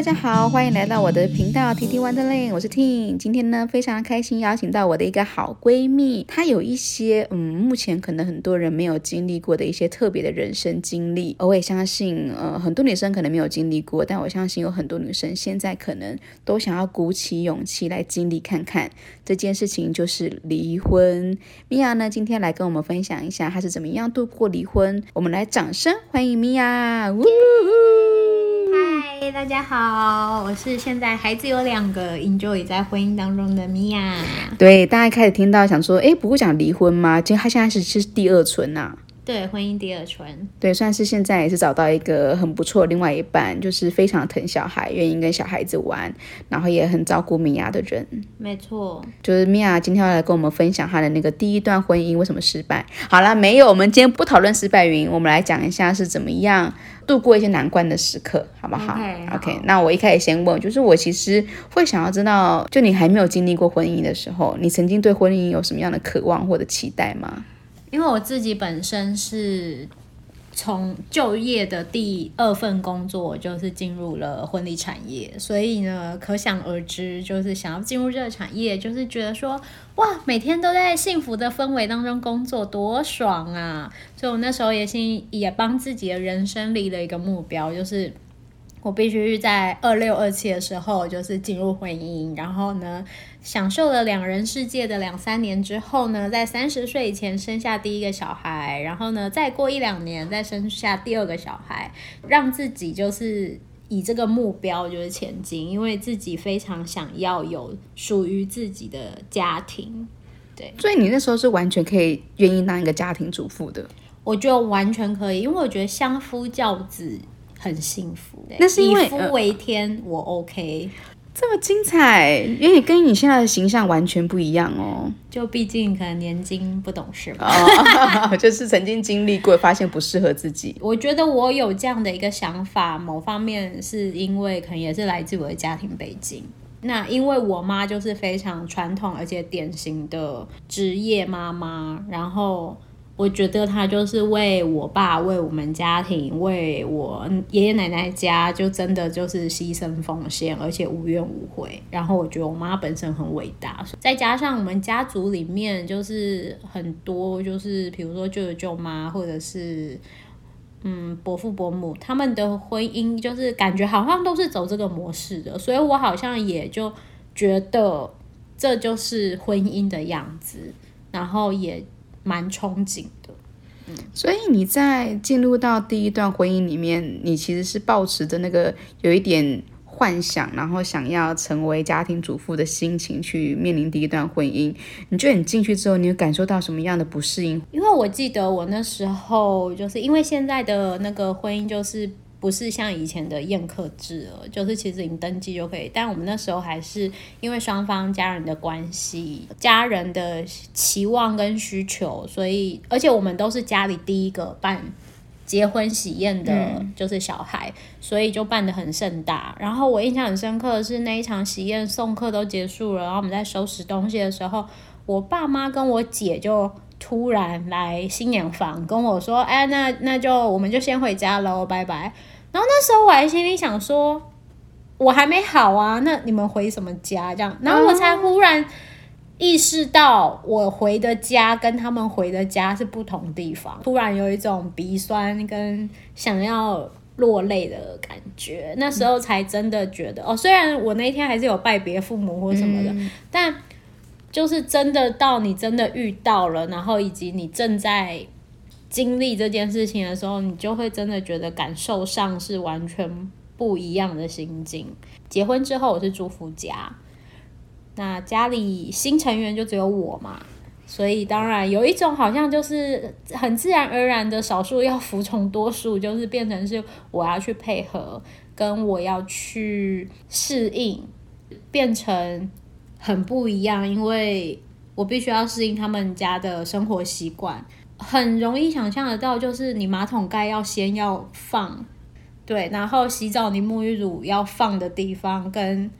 大家好，欢迎来到我的频道 TT Wonderland，我是 Ting。今天呢，非常开心邀请到我的一个好闺蜜，她有一些嗯，目前可能很多人没有经历过的一些特别的人生经历。我也相信，呃，很多女生可能没有经历过，但我相信有很多女生现在可能都想要鼓起勇气来经历看看这件事情，就是离婚。米娅呢，今天来跟我们分享一下她是怎么样度过离婚。我们来掌声欢迎米娅！呜嗨，大家好，我是现在孩子有两个，enjoy 在婚姻当中的米娅。对，大家开始听到想说，哎，不会讲离婚吗？其实他现在是是第二春呐、啊。对，婚姻第二春。对，算是现在也是找到一个很不错的另外一半，就是非常疼小孩，愿意跟小孩子玩，然后也很照顾米娅的人。没错，就是米娅今天要来跟我们分享她的那个第一段婚姻为什么失败。好了，没有，我们今天不讨论失败原因，我们来讲一下是怎么样度过一些难关的时刻，好不好？OK，, 那我一开始先问，就是我其实会想要知道，就你还没有经历过婚姻的时候，你曾经对婚姻有什么样的渴望或者期待吗？因为我自己本身是从就业的第二份工作就是进入了婚礼产业，所以呢，可想而知，就是想要进入这个产业，就是觉得说，哇，每天都在幸福的氛围当中工作，多爽啊！所以我那时候也心也帮自己的人生立了一个目标，就是。我必须在二六二七的时候，就是进入婚姻，然后呢，享受了两人世界的两三年之后呢，在三十岁以前生下第一个小孩，然后呢，再过一两年再生下第二个小孩，让自己就是以这个目标就是前进，因为自己非常想要有属于自己的家庭。对，所以你那时候是完全可以愿意当一个家庭主妇的？我就完全可以，因为我觉得相夫教子。很幸福，那是因为以夫为天，呃、我 OK，这么精彩，因为跟你现在的形象完全不一样哦。就毕竟可能年轻不懂事吧，哦、就是曾经经历过，发现不适合自己。我觉得我有这样的一个想法，某方面是因为可能也是来自我的家庭背景。那因为我妈就是非常传统而且典型的职业妈妈，然后。我觉得他就是为我爸、为我们家庭、为我爷爷奶奶家，就真的就是牺牲奉献，而且无怨无悔。然后我觉得我妈本身很伟大，再加上我们家族里面就是很多，就是比如说舅舅舅妈，或者是嗯伯父伯母，他们的婚姻就是感觉好像都是走这个模式的，所以我好像也就觉得这就是婚姻的样子，然后也。蛮憧憬的，嗯，所以你在进入到第一段婚姻里面，你其实是抱持着那个有一点幻想，然后想要成为家庭主妇的心情去面临第一段婚姻。你觉得你进去之后，你有感受到什么样的不适应？因为我记得我那时候就是因为现在的那个婚姻就是。不是像以前的宴客制了，就是其实你登记就可以。但我们那时候还是因为双方家人的关系、家人的期望跟需求，所以而且我们都是家里第一个办结婚喜宴的，就是小孩，嗯、所以就办得很盛大。然后我印象很深刻的是那一场喜宴送客都结束了，然后我们在收拾东西的时候，我爸妈跟我姐就突然来新娘房跟我说：“哎，那那就我们就先回家喽，拜拜。”然后那时候我还心里想说，我还没好啊，那你们回什么家这样？然后我才忽然意识到，我回的家跟他们回的家是不同地方，突然有一种鼻酸跟想要落泪的感觉。那时候才真的觉得，哦，虽然我那天还是有拜别父母或什么的，嗯、但就是真的到你真的遇到了，然后以及你正在。经历这件事情的时候，你就会真的觉得感受上是完全不一样的心境。结婚之后，我是住夫家，那家里新成员就只有我嘛，所以当然有一种好像就是很自然而然的少数要服从多数，就是变成是我要去配合，跟我要去适应，变成很不一样，因为我必须要适应他们家的生活习惯。很容易想象得到，就是你马桶盖要先要放，对，然后洗澡你沐浴乳要放的地方，跟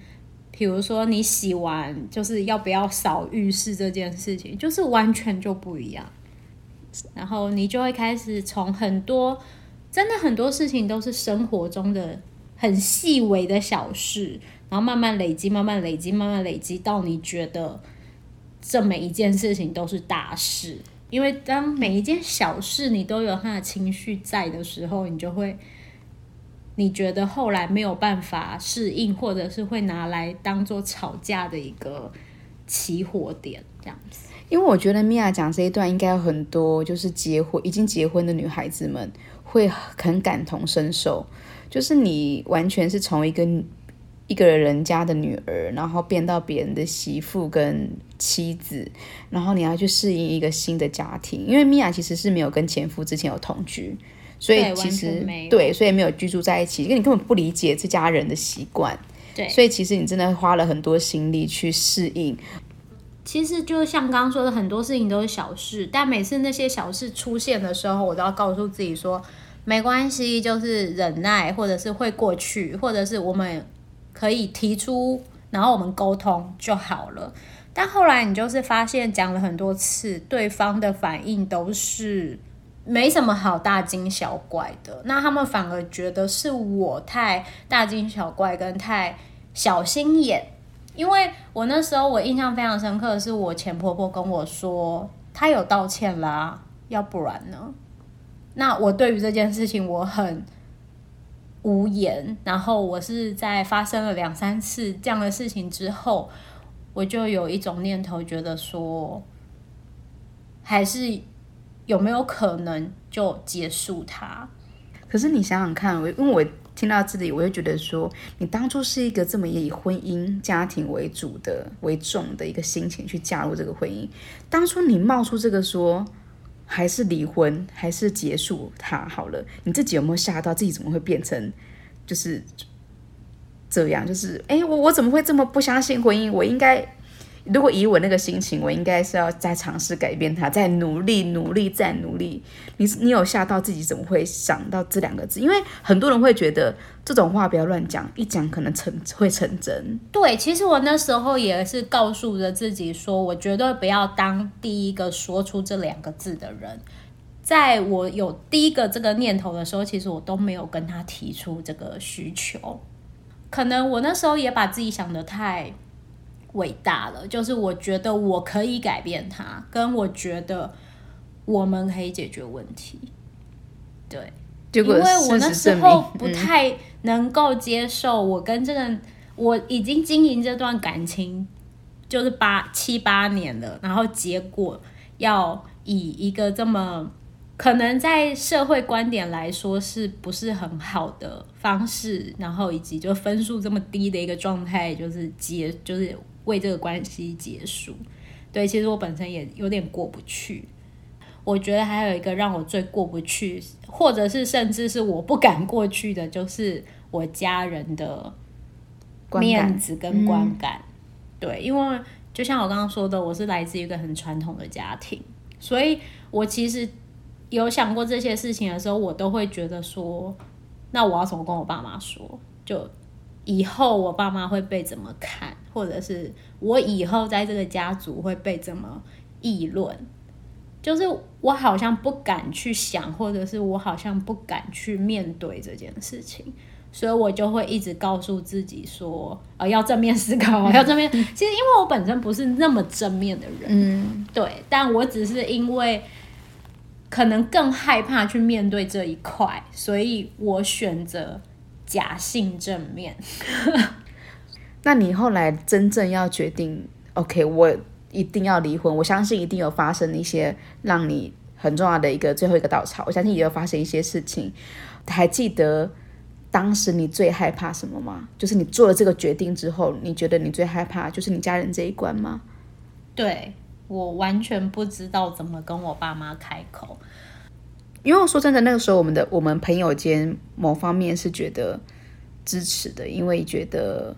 比如说你洗完就是要不要扫浴室这件事情，就是完全就不一样。然后你就会开始从很多，真的很多事情都是生活中的很细微的小事，然后慢慢累积，慢慢累积，慢慢累积，到你觉得这每一件事情都是大事。因为当每一件小事你都有他的情绪在的时候，你就会，你觉得后来没有办法适应，或者是会拿来当做吵架的一个起火点，这样子。因为我觉得米娅讲这一段，应该有很多就是结婚已经结婚的女孩子们会很感同身受。就是你完全是从一个一个人家的女儿，然后变到别人的媳妇跟妻子，然后你要去适应一个新的家庭。因为米娅其实是没有跟前夫之前有同居，所以其实对，所以没有居住在一起，因为你根本不理解这家人的习惯。对，所以其实你真的花了很多心力去适应。其实就像刚刚说的，很多事情都是小事，但每次那些小事出现的时候，我都要告诉自己说。没关系，就是忍耐，或者是会过去，或者是我们可以提出，然后我们沟通就好了。但后来你就是发现，讲了很多次，对方的反应都是没什么好大惊小怪的。那他们反而觉得是我太大惊小怪，跟太小心眼。因为我那时候我印象非常深刻的是，我前婆婆跟我说，她有道歉啦，要不然呢？那我对于这件事情我很无言，然后我是在发生了两三次这样的事情之后，我就有一种念头，觉得说，还是有没有可能就结束它？可是你想想看，我因为我听到这里，我就觉得说，你当初是一个这么以婚姻家庭为主的为重的一个心情去加入这个婚姻，当初你冒出这个说。还是离婚，还是结束他好了？你自己有没有吓到自己？怎么会变成就是这样？就是哎，我我怎么会这么不相信婚姻？我应该。如果以我那个心情，我应该是要再尝试改变他，再努力努力再努力。你你有吓到自己？怎么会想到这两个字？因为很多人会觉得这种话不要乱讲，一讲可能成会成真。对，其实我那时候也是告诉着自己说，我绝对不要当第一个说出这两个字的人。在我有第一个这个念头的时候，其实我都没有跟他提出这个需求。可能我那时候也把自己想得太。伟大了，就是我觉得我可以改变他，跟我觉得我们可以解决问题。对，因为我那时候不太能够接受，我跟这个、嗯、我已经经营这段感情就是八七八年了，然后结果要以一个这么可能在社会观点来说是不是很好的方式，然后以及就分数这么低的一个状态，就是结就是。为这个关系结束，对，其实我本身也有点过不去。我觉得还有一个让我最过不去，或者是甚至是我不敢过去的，就是我家人的面子跟观感。观感嗯、对，因为就像我刚刚说的，我是来自一个很传统的家庭，所以我其实有想过这些事情的时候，我都会觉得说，那我要怎么跟我爸妈说？就。以后我爸妈会被怎么看，或者是我以后在这个家族会被怎么议论？就是我好像不敢去想，或者是我好像不敢去面对这件事情，所以我就会一直告诉自己说，呃，要正面思考，要正面。其实因为我本身不是那么正面的人，嗯，对，但我只是因为可能更害怕去面对这一块，所以我选择。假性正面，那你后来真正要决定，OK，我一定要离婚。我相信一定有发生一些让你很重要的一个最后一个稻草。我相信也有发生一些事情。还记得当时你最害怕什么吗？就是你做了这个决定之后，你觉得你最害怕就是你家人这一关吗？对，我完全不知道怎么跟我爸妈开口。因为我说真的，那个时候我们的我们朋友间某方面是觉得支持的，因为觉得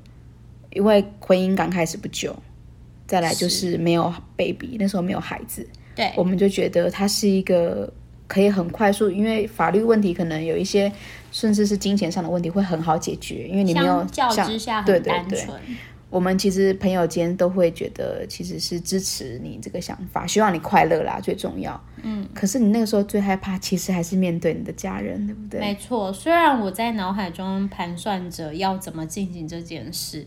因为婚姻刚开始不久，再来就是没有 baby，那时候没有孩子，对，我们就觉得他是一个可以很快速，因为法律问题可能有一些，甚至是金钱上的问题会很好解决，因为你没有相较之下很单纯，对对对，我们其实朋友间都会觉得，其实是支持你这个想法，希望你快乐啦，最重要。嗯，可是你那个时候最害怕，其实还是面对你的家人，对不对？没错，虽然我在脑海中盘算着要怎么进行这件事，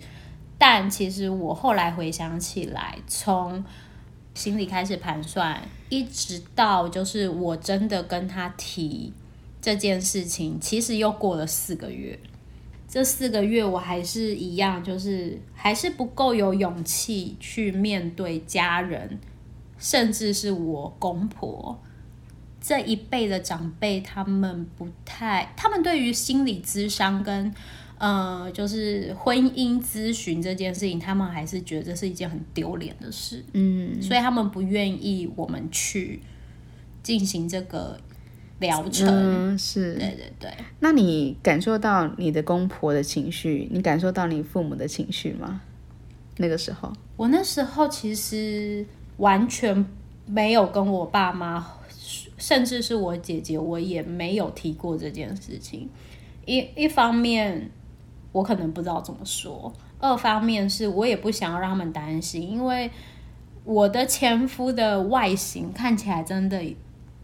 但其实我后来回想起来，从心里开始盘算，一直到就是我真的跟他提这件事情，其实又过了四个月。这四个月我还是一样，就是还是不够有勇气去面对家人，甚至是我公婆这一辈的长辈，他们不太，他们对于心理咨商跟呃，就是婚姻咨询这件事情，他们还是觉得这是一件很丢脸的事，嗯，所以他们不愿意我们去进行这个。疗程、嗯、是，对对对。那你感受到你的公婆的情绪，你感受到你父母的情绪吗？那个时候，我那时候其实完全没有跟我爸妈，甚至是我姐姐，我也没有提过这件事情。一一方面，我可能不知道怎么说；二方面是我也不想要让他们担心，因为我的前夫的外形看起来真的。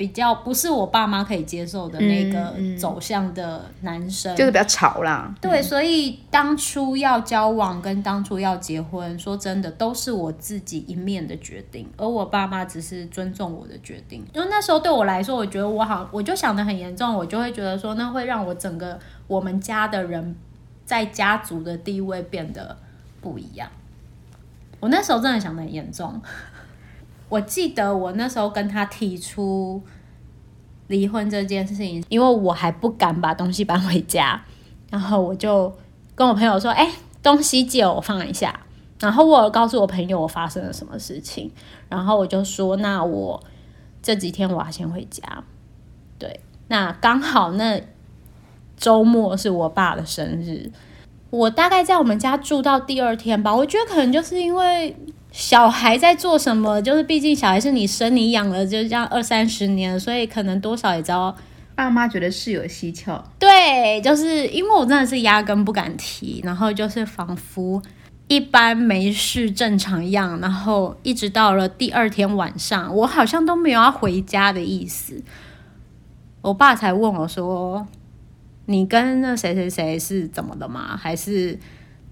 比较不是我爸妈可以接受的那个走向的男生，嗯嗯、就是比较吵啦。对，嗯、所以当初要交往跟当初要结婚，说真的都是我自己一面的决定，而我爸妈只是尊重我的决定。因为那时候对我来说，我觉得我好，我就想的很严重，我就会觉得说，那会让我整个我们家的人在家族的地位变得不一样。我那时候真的想的很严重。我记得我那时候跟他提出离婚这件事情，因为我还不敢把东西搬回家，然后我就跟我朋友说：“哎、东西借我放一下。”然后我告诉我朋友我发生了什么事情，然后我就说：“那我这几天我要先回家。”对，那刚好那周末是我爸的生日，我大概在我们家住到第二天吧。我觉得可能就是因为。小孩在做什么？就是毕竟小孩是你生你养了，就这样二三十年，所以可能多少也知道。爸妈觉得事有蹊跷。对，就是因为我真的是压根不敢提，然后就是仿佛一般没事正常一样，然后一直到了第二天晚上，我好像都没有要回家的意思。我爸才问我说：“你跟那谁谁谁是怎么了吗？还是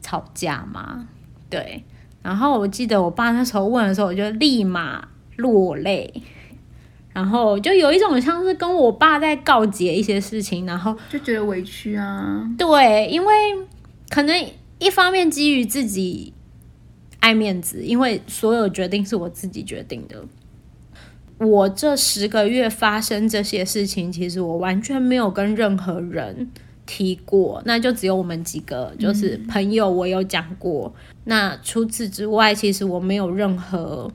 吵架吗？”对。然后我记得我爸那时候问的时候，我就立马落泪，然后就有一种像是跟我爸在告解一些事情，然后就觉得委屈啊。对，因为可能一方面基于自己爱面子，因为所有决定是我自己决定的。我这十个月发生这些事情，其实我完全没有跟任何人提过，那就只有我们几个，就是朋友，我有讲过。嗯、那除此之外，其实我没有任何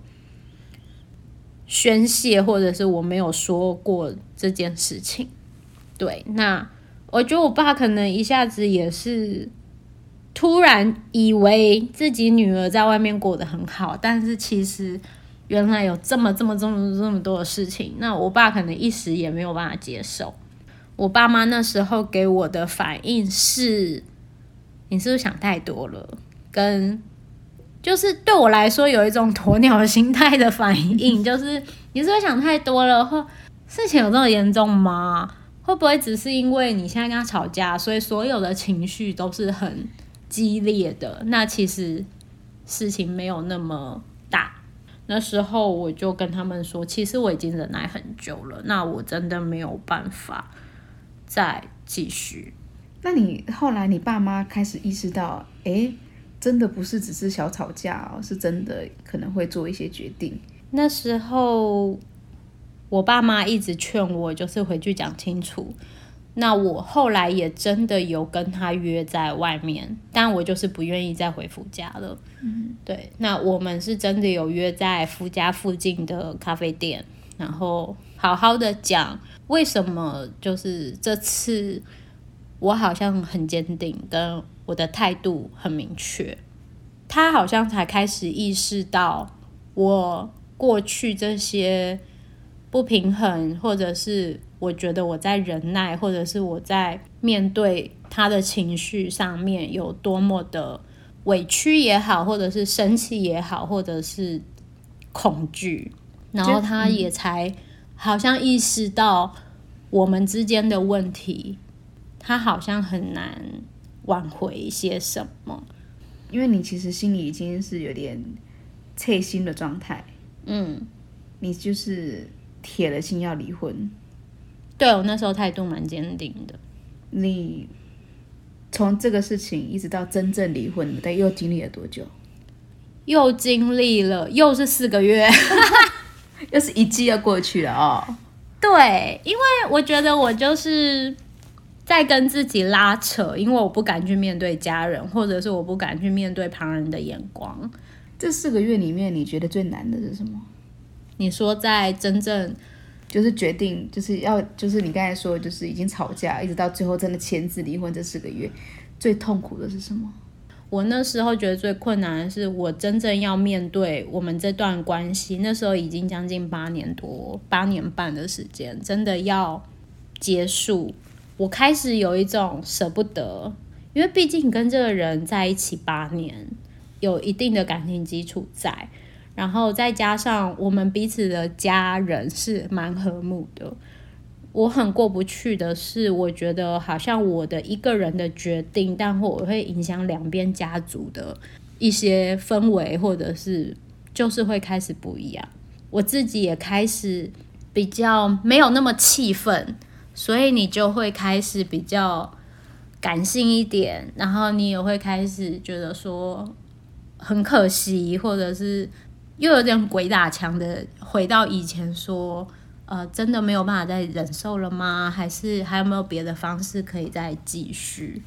宣泄，或者是我没有说过这件事情。对，那我觉得我爸可能一下子也是突然以为自己女儿在外面过得很好，但是其实原来有这么这么这么这么多的事情，那我爸可能一时也没有办法接受。我爸妈那时候给我的反应是：你是不是想太多了？跟就是对我来说有一种鸵鸟心态的反应，就是你是不是想太多了？或事情有这么严重吗？会不会只是因为你现在跟他吵架，所以所有的情绪都是很激烈的？那其实事情没有那么大。那时候我就跟他们说，其实我已经忍耐很久了，那我真的没有办法。再继续，那你后来你爸妈开始意识到，哎，真的不是只是小吵架哦，是真的可能会做一些决定。那时候我爸妈一直劝我，就是回去讲清楚。那我后来也真的有跟他约在外面，但我就是不愿意再回夫家了。嗯，对。那我们是真的有约在夫家附近的咖啡店，然后好好的讲。为什么就是这次我好像很坚定，跟我的态度很明确，他好像才开始意识到我过去这些不平衡，或者是我觉得我在忍耐，或者是我在面对他的情绪上面有多么的委屈也好，或者是生气也好，或者是恐惧，然后他也才好像意识到我们之间的问题，他好像很难挽回一些什么。因为你其实心里已经是有点脆心的状态，嗯，你就是铁了心要离婚。对，我那时候态度蛮坚定的。你从这个事情一直到真正离婚，但又经历了多久？又经历了，又是四个月，又是一季要过去了哦。对，因为我觉得我就是在跟自己拉扯，因为我不敢去面对家人，或者是我不敢去面对旁人的眼光。这四个月里面，你觉得最难的是什么？你说在真正。就是决定，就是要，就是你刚才说，就是已经吵架，一直到最后真的签字离婚这四个月，最痛苦的是什么？我那时候觉得最困难的是，我真正要面对我们这段关系，那时候已经将近八年多，八年半的时间，真的要结束，我开始有一种舍不得，因为毕竟跟这个人在一起八年，有一定的感情基础在。然后再加上我们彼此的家人是蛮和睦的，我很过不去的是，我觉得好像我的一个人的决定，但会会影响两边家族的一些氛围，或者是就是会开始不一样。我自己也开始比较没有那么气愤，所以你就会开始比较感性一点，然后你也会开始觉得说很可惜，或者是。又有点鬼打墙的回到以前说，呃，真的没有办法再忍受了吗？还是还有没有别的方式可以再继续？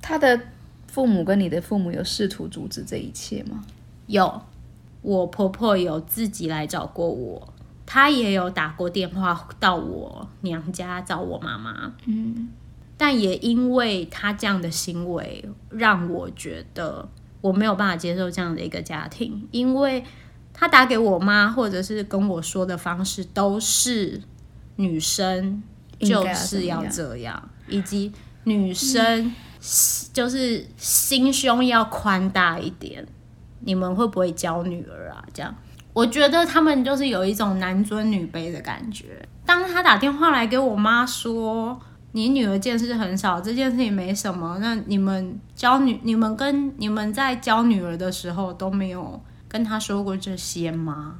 他的父母跟你的父母有试图阻止这一切吗？有，我婆婆有自己来找过我，她也有打过电话到我娘家找我妈妈。嗯，但也因为她这样的行为，让我觉得我没有办法接受这样的一个家庭，因为。他打给我妈，或者是跟我说的方式，都是女生就是要这样，以及女生就是心胸要宽大一点。你们会不会教女儿啊？这样，我觉得他们就是有一种男尊女卑的感觉。当他打电话来给我妈说：“你女儿见识很少，这件事情没什么。”那你们教女，你们跟你们在教女儿的时候都没有。跟他说过这些吗？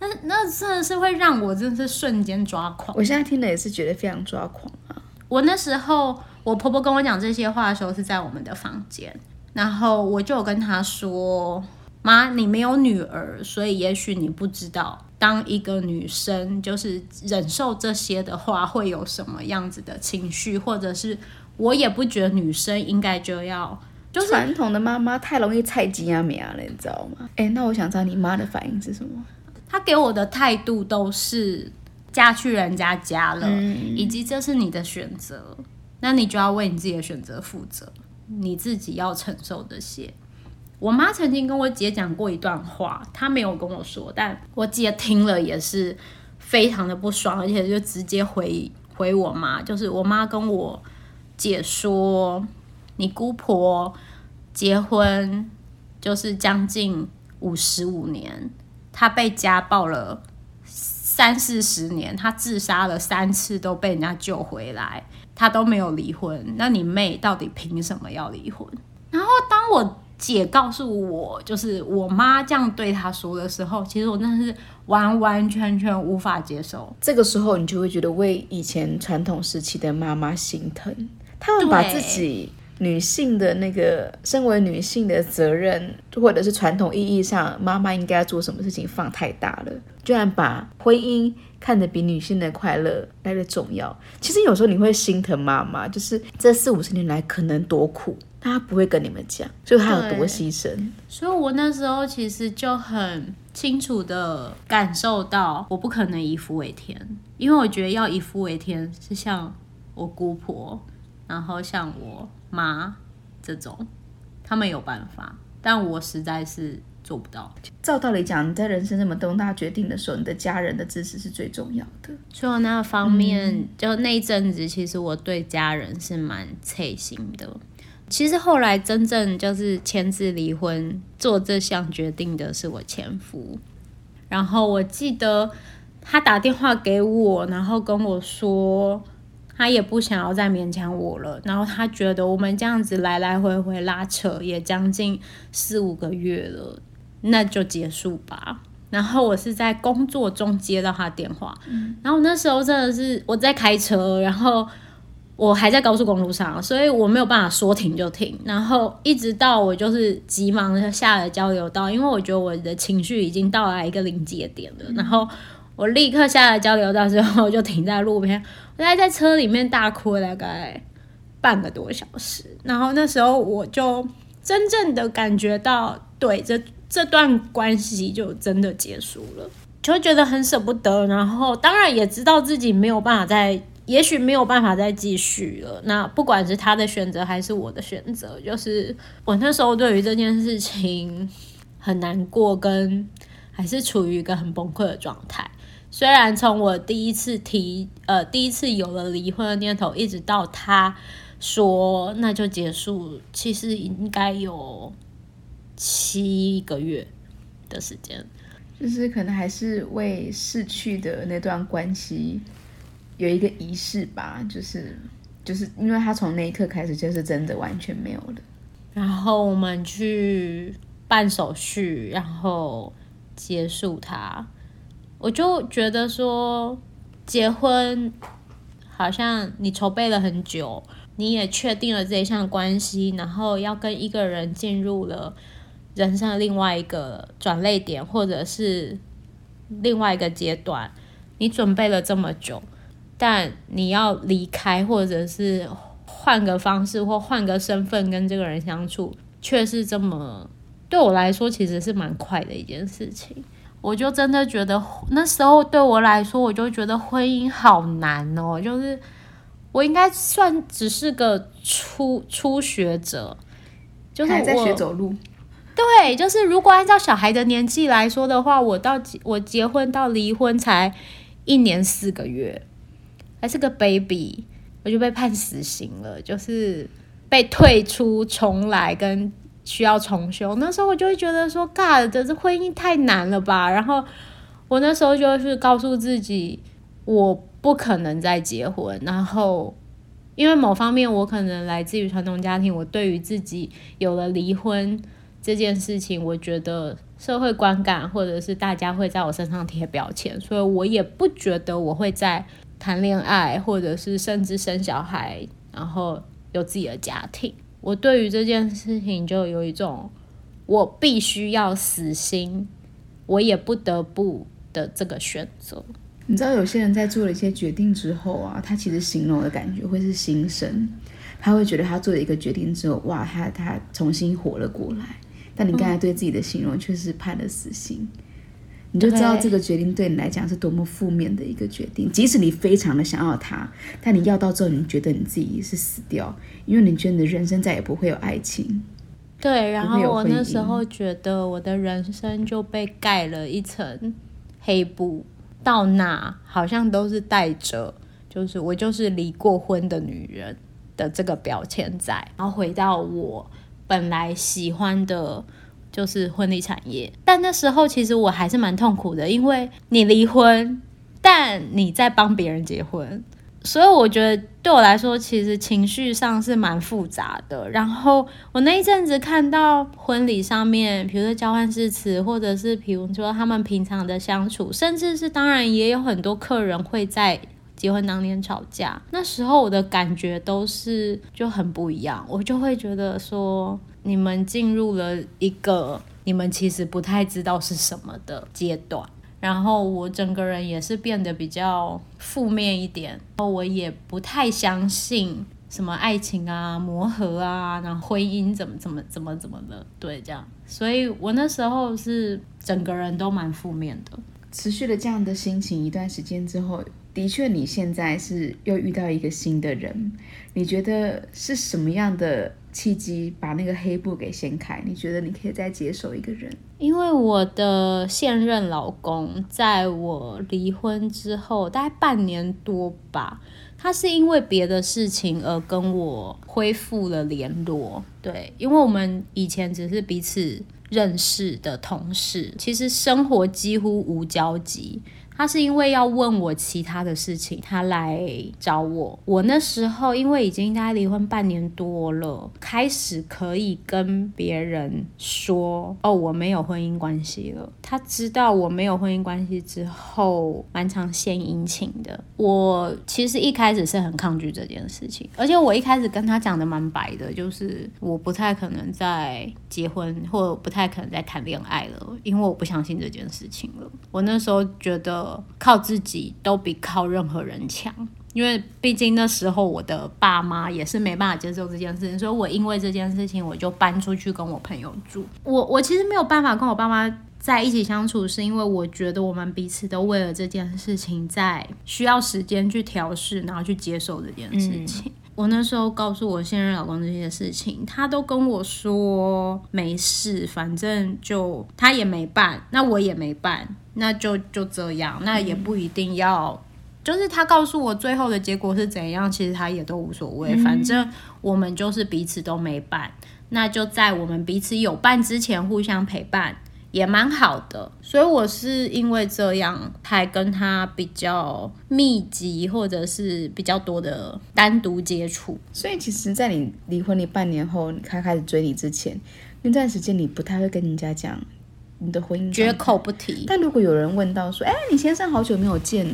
那那真的是会让我真的是瞬间抓狂。我现在听了也是觉得非常抓狂啊！我那时候我婆婆跟我讲这些话的时候是在我们的房间，然后我就有跟她说：“妈，你没有女儿，所以也许你不知道，当一个女生就是忍受这些的话会有什么样子的情绪，或者是我也不觉得女生应该就要。”就是传统的妈妈太容易菜鸡啊苗了，你知道吗？哎，那我想知道你妈的反应是什么？她给我的态度都是嫁去人家家了，嗯、以及这是你的选择，那你就要为你自己的选择负责，你自己要承受这些。我妈曾经跟我姐讲过一段话，她没有跟我说，但我姐听了也是非常的不爽，而且就直接回回我妈，就是我妈跟我姐说。你姑婆结婚就是将近五十五年，他被家暴了三四十年，他自杀了三次都被人家救回来，他都没有离婚。那你妹到底凭什么要离婚？然后当我姐告诉我，就是我妈这样对她说的时候，其实我真的是完完全全无法接受。这个时候，你就会觉得为以前传统时期的妈妈心疼，他们把自己。女性的那个身为女性的责任，或者是传统意义上妈妈应该要做什么事情放太大了，居然把婚姻看得比女性的快乐来得重要。其实有时候你会心疼妈妈，就是这四五十年来可能多苦，但她不会跟你们讲，就她有多牺牲。所以我那时候其实就很清楚的感受到，我不可能以夫为天，因为我觉得要以夫为天是像我姑婆，然后像我。妈，这种他们有办法，但我实在是做不到。照道理讲，你在人生这么重大决定的时候，你的家人的支持是最重要的。所以那个方面，嗯、就那一阵子，其实我对家人是蛮贴心的。其实后来真正就是签字离婚做这项决定的是我前夫。然后我记得他打电话给我，然后跟我说他也不想要再勉强我了。然后他觉得我们这样子来来回回拉扯也将近四五个月了，那就结束吧。然后我是在工作中接到他电话，嗯、然后那时候真的是我在开车，然后。我还在高速公路上，所以我没有办法说停就停。然后一直到我就是急忙的下了交流道，因为我觉得我的情绪已经到达一个临界点了。然后我立刻下了交流道之后，就停在路边，我在在车里面大哭了大概半个多小时。然后那时候我就真正的感觉到，对，这这段关系就真的结束了，就觉得很舍不得。然后当然也知道自己没有办法再。也许没有办法再继续了。那不管是他的选择还是我的选择，就是我那时候对于这件事情很难过，跟还是处于一个很崩溃的状态。虽然从我第一次提，呃，第一次有了离婚的念头，一直到他说那就结束，其实应该有七个月的时间，就是可能还是为逝去的那段关系。有一个仪式吧，就是就是因为他从那一刻开始就是真的完全没有了。然后我们去办手续，然后结束它。我就觉得说，结婚好像你筹备了很久，你也确定了这一项关系，然后要跟一个人进入了人生的另外一个转捩点，或者是另外一个阶段，你准备了这么久。但你要离开，或者是换个方式或换个身份跟这个人相处，却是这么对我来说，其实是蛮快的一件事情。我就真的觉得那时候对我来说，我就觉得婚姻好难哦。就是我应该算只是个初初学者，就是我还在学走路。对，就是如果按照小孩的年纪来说的话，我到我结婚到离婚才一年四个月。还是个 baby，我就被判死刑了，就是被退出、重来跟需要重修。那时候我就会觉得说，God，这婚姻太难了吧？然后我那时候就是告诉自己，我不可能再结婚。然后因为某方面，我可能来自于传统家庭，我对于自己有了离婚这件事情，我觉得社会观感或者是大家会在我身上贴标签，所以我也不觉得我会在。谈恋爱，或者是甚至生小孩，然后有自己的家庭，我对于这件事情就有一种我必须要死心，我也不得不的这个选择。你知道，有些人在做了一些决定之后啊，他其实形容的感觉会是心生，他会觉得他做了一个决定之后，哇，他他重新活了过来。但你刚才对自己的形容却是判了死刑。嗯你就知道这个决定对你来讲是多么负面的一个决定。即使你非常的想要他，但你要到之后，你觉得你自己是死掉，因为你觉得你的人生再也不会有爱情。对，然后我那时候觉得我的人生就被盖了一层黑布，到哪好像都是带着，就是我就是离过婚的女人的这个标签在，然后回到我本来喜欢的。就是婚礼产业，但那时候其实我还是蛮痛苦的，因为你离婚，但你在帮别人结婚，所以我觉得对我来说，其实情绪上是蛮复杂的。然后我那一阵子看到婚礼上面，比如说交换誓词，或者是比如说他们平常的相处，甚至是当然也有很多客人会在结婚当天吵架，那时候我的感觉都是就很不一样，我就会觉得说。你们进入了一个你们其实不太知道是什么的阶段，然后我整个人也是变得比较负面一点，我也不太相信什么爱情啊、磨合啊，然后婚姻怎么怎么怎么怎么的，对，这样，所以我那时候是整个人都蛮负面的，持续了这样的心情一段时间之后，的确你现在是又遇到一个新的人，你觉得是什么样的？契机把那个黑布给掀开，你觉得你可以再接受一个人？因为我的现任老公在我离婚之后大概半年多吧，他是因为别的事情而跟我恢复了联络。对，因为我们以前只是彼此认识的同事，其实生活几乎无交集。他是因为要问我其他的事情，他来找我。我那时候因为已经大概离婚半年多了，开始可以跟别人说哦，我没有婚姻关系了。他知道我没有婚姻关系之后，蛮常献殷勤的。我其实一开始是很抗拒这件事情，而且我一开始跟他讲的蛮白的，就是我不太可能再结婚，或不太可能再谈恋爱了，因为我不相信这件事情了。我那时候觉得。靠自己都比靠任何人强，因为毕竟那时候我的爸妈也是没办法接受这件事情，所以我因为这件事情我就搬出去跟我朋友住。我我其实没有办法跟我爸妈在一起相处，是因为我觉得我们彼此都为了这件事情在需要时间去调试，然后去接受这件事情。嗯。我那时候告诉我现任老公这些事情，他都跟我说没事，反正就他也没办，那我也没办。那就就这样，那也不一定要，嗯、就是他告诉我最后的结果是怎样，其实他也都无所谓，嗯、反正我们就是彼此都没办，那就在我们彼此有办之前互相陪伴，也蛮好的。所以我是因为这样才跟他比较密集，或者是比较多的单独接触。所以其实，在你离婚你半年后，他开始追你之前，那段时间你不太会跟人家讲。你的婚姻绝口不提。但如果有人问到说：“哎，你先生好久没有见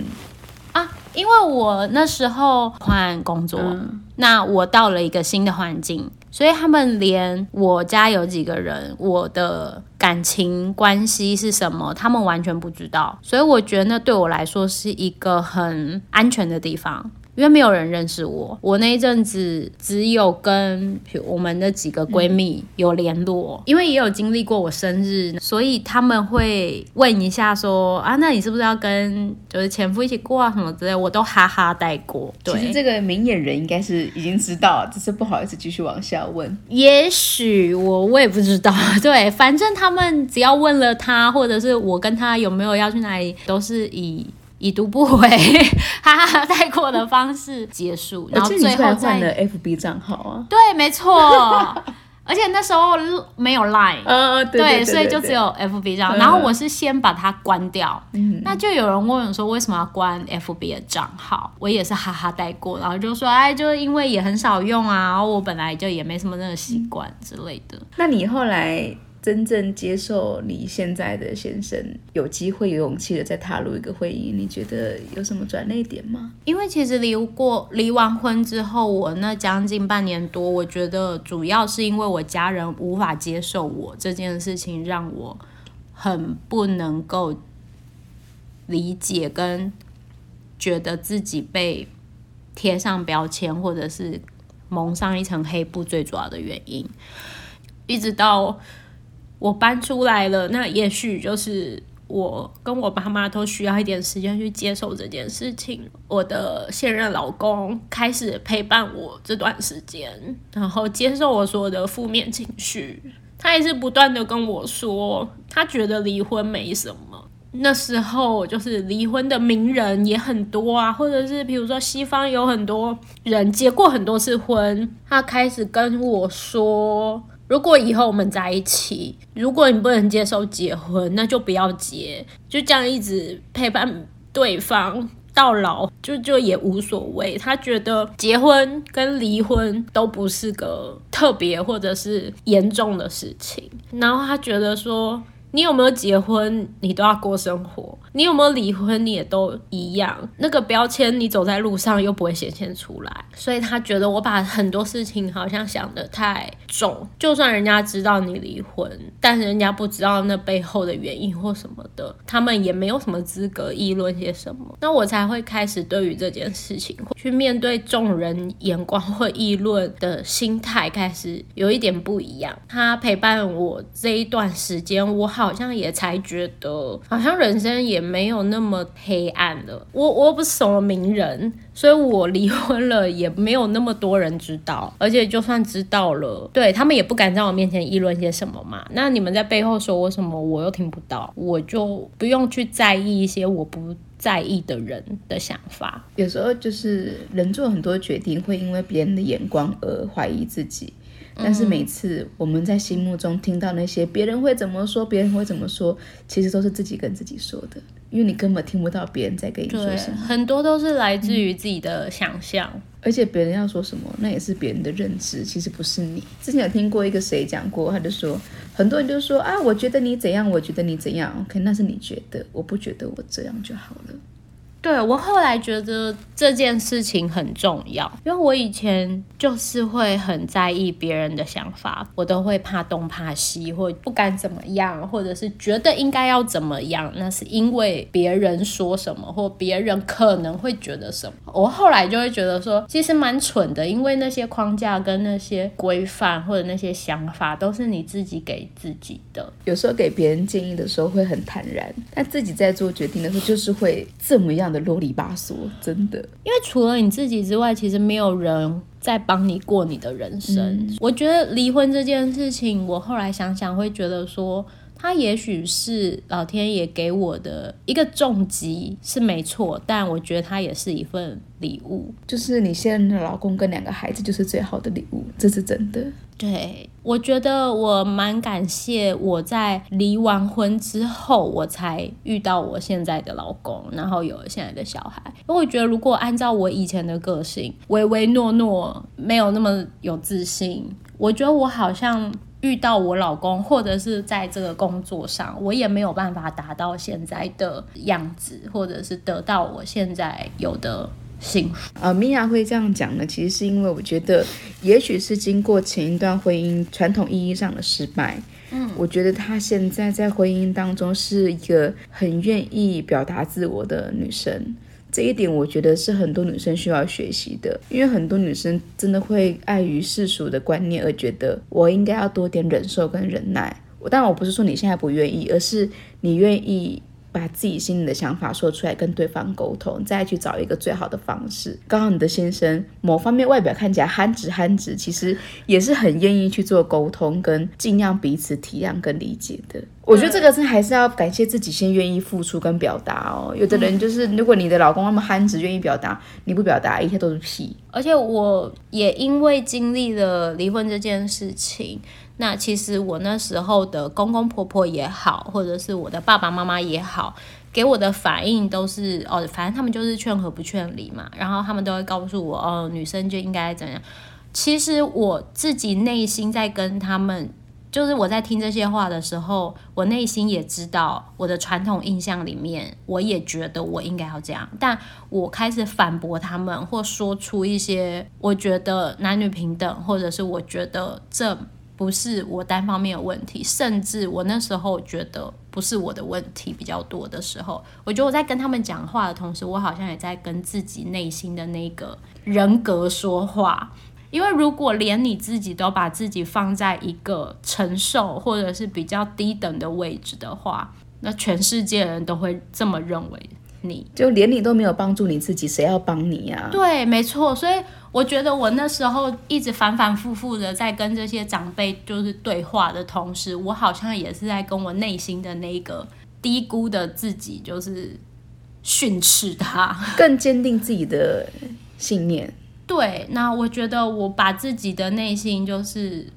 啊？”因为我那时候换工作，嗯、那我到了一个新的环境，所以他们连我家有几个人，我的感情关系是什么，他们完全不知道。所以我觉得那对我来说是一个很安全的地方。因为没有人认识我，我那一阵子只有跟我们的几个闺蜜有联络，嗯、因为也有经历过我生日，所以他们会问一下说啊，那你是不是要跟就是前夫一起过啊什么之类，我都哈哈带过。对，其实这个明眼人应该是已经知道，只是不好意思继续往下问。也许我我也不知道，对，反正他们只要问了他，或者是我跟他有没有要去哪里，都是以。已读不回，哈哈，带过的方式结束，然后最后换了 FB 账号啊，对，没错，而且那时候没有 Line，呃，对，对，对，对，对，所以就只有 FB 账号，然后我是先把它关掉，嗯，那就有人问我说为什么要关 FB 的账号，我也是哈哈带过，然后就说哎，就是因为也很少用啊，然后我本来就也没什么那个习惯之类的。那你后来？真正接受你现在的先生，有机会有勇气的再踏入一个婚姻，你觉得有什么转捩点吗？因为其实离过离完婚之后，我那将近半年多，我觉得主要是因为我家人无法接受我这件事情，让我很不能够理解，跟觉得自己被贴上标签，或者是蒙上一层黑布，最主要的原因，一直到。我搬出来了，那也许就是我跟我爸妈都需要一点时间去接受这件事情。我的现任老公开始陪伴我这段时间，然后接受我所有的负面情绪。他也是不断的跟我说，他觉得离婚没什么。那时候就是离婚的名人也很多啊，或者是比如说西方有很多人结过很多次婚，他开始跟我说。如果以后我们在一起，如果你不能接受结婚，那就不要结，就这样一直陪伴对方到老，就就也无所谓。他觉得结婚跟离婚都不是个特别或者是严重的事情，然后他觉得说。你有没有结婚？你都要过生活。你有没有离婚？你也都一样。那个标签，你走在路上又不会显现出来。所以他觉得我把很多事情好像想得太重。就算人家知道你离婚，但是人家不知道那背后的原因或什么的，他们也没有什么资格议论些什么。那我才会开始对于这件事情去面对众人眼光或议论的心态开始有一点不一样。他陪伴我这一段时间，我。好像也才觉得，好像人生也没有那么黑暗了。我我又不是什么名人，所以我离婚了也没有那么多人知道，而且就算知道了，对他们也不敢在我面前议论些什么嘛。那你们在背后说我什么，我又听不到，我就不用去在意一些我不在意的人的想法。有时候就是人做很多决定，会因为别人的眼光而怀疑自己。但是每次我们在心目中听到那些别人会怎么说，别人会怎么说，其实都是自己跟自己说的，因为你根本听不到别人在跟你说什么。很多都是来自于自己的想象，嗯，而且别人要说什么，那也是别人的认知，其实不是你。之前有听过一个谁讲过，他就说，很多人就说啊，我觉得你怎样，我觉得你怎样，OK，那是你觉得，我不觉得我这样就好了。对，我后来觉得这件事情很重要，因为我以前就是会很在意别人的想法，我都会怕东怕西，或不敢怎么样，或者是觉得应该要怎么样，那是因为别人说什么，或别人可能会觉得什么。我后来就会觉得说，其实蛮蠢的，因为那些框架跟那些规范或者那些想法都是你自己给自己的。有时候给别人建议的时候会很坦然，但自己在做决定的时候就是会这么样的啰里吧嗦，真的，因为除了你自己之外，其实没有人在帮你过你的人生。嗯。我觉得离婚这件事情，我后来想想会觉得说，他也许是老天爷给我的一个重击是没错，但我觉得他也是一份礼物，就是你现在的老公跟两个孩子就是最好的礼物，这是真的。对，我觉得我蛮感谢我在离完婚之后，我才遇到我现在的老公，然后有了现在的小孩。因为我觉得如果按照我以前的个性，唯唯诺诺，没有那么有自信，我觉得我好像遇到我老公，或者是在这个工作上，我也没有办法达到现在的样子，或者是得到我现在有的。幸福啊，米娅会这样讲呢，其实是因为我觉得，也许是经过前一段婚姻传统意义上的失败，嗯，我觉得她现在在婚姻当中是一个很愿意表达自我的女生，这一点我觉得是很多女生需要学习的，因为很多女生真的会碍于世俗的观念而觉得我应该要多点忍受跟忍耐，我当然我不是说你现在不愿意，而是你愿意。把自己心里的想法说出来，跟对方沟通，再去找一个最好的方式。刚好你的先生某方面外表看起来憨直憨直，其实也是很愿意去做沟通，跟尽量彼此体谅跟理解的。我觉得这个是还是要感谢自己先愿意付出跟表达哦。有的人就是，如果你的老公那么憨直，愿意表达，你不表达，一切都是屁。而且我也因为经历了离婚这件事情。那其实我那时候的公公婆婆也好，或者是我的爸爸妈妈也好，给我的反应都是哦，反正他们就是劝和不劝离嘛。然后他们都会告诉我哦，女生就应该怎样。其实我自己内心在跟他们，就是我在听这些话的时候，我内心也知道我的传统印象里面，我也觉得我应该要这样。但我开始反驳他们，或说出一些我觉得男女平等，或者是我觉得这。不是我单方面的问题，甚至我那时候觉得不是我的问题比较多的时候，我觉得我在跟他们讲话的同时，我好像也在跟自己内心的那个人格说话。因为如果连你自己都把自己放在一个承受或者是比较低等的位置的话，那全世界人都会这么认为。你就连你都没有帮助你自己，谁要帮你呀？对，没错。所以我觉得我那时候一直反反复复的在跟这些长辈就是对话的同时，我好像也是在跟我内心的那个低估的自己，就是训斥他，更坚定自己的信念。对，那我觉得我把自己的内心就是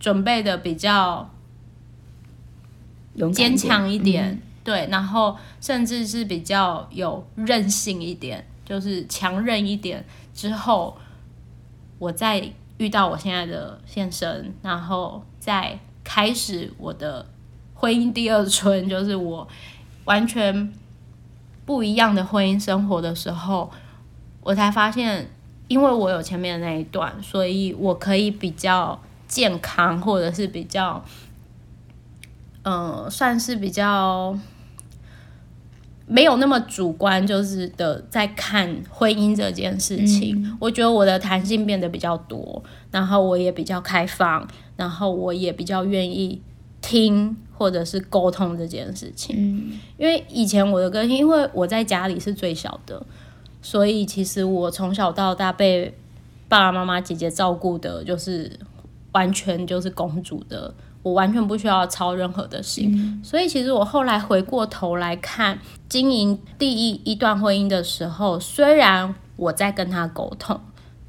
准备的比较坚强一点。对，然后甚至是比较有韧性一点，就是强韧一点。之后，我再遇到我现在的先生，然后再开始我的婚姻第二春，就是我完全不一样的婚姻生活的时候，我才发现，因为我有前面的那一段，所以我可以比较健康，或者是比较，嗯、算是比较。没有那么主观，就是的，在看婚姻这件事情，嗯，我觉得我的弹性变得比较多，然后我也比较开放，然后我也比较愿意听或者是沟通这件事情。嗯，因为以前我的个性，因为我在家里是最小的，所以其实我从小到大被爸爸妈妈、姐姐照顾的，就是完全就是公主的，我完全不需要操任何的心。嗯，所以其实我后来回过头来看经营第一一段婚姻的时候，虽然我在跟他沟通。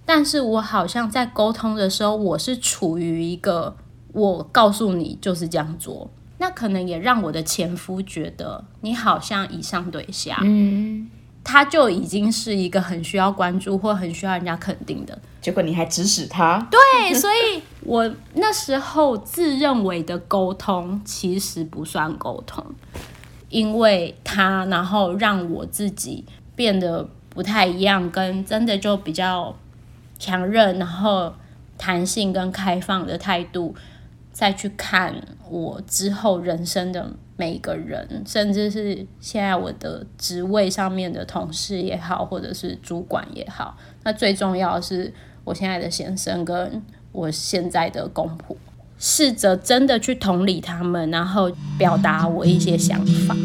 但是我好像在沟通的时候，我是处于一个我告诉你就是这样做，那可能也让我的前夫觉得你好像以上对下，嗯，他就已经是一个很需要关注或很需要人家肯定的，结果你还指使他，对，所以我那时候自认为的沟通其实不算沟通，因为他然后让我自己变得不太一样，跟真的就比较。强韧，然后弹性跟开放的态度，再去看我之后人生的每一个人，甚至是现在我的职位上面的同事也好，或者是主管也好。那最重要的是我现在的先生跟我现在的公婆，试着真的去同理他们，然后表达我一些想法。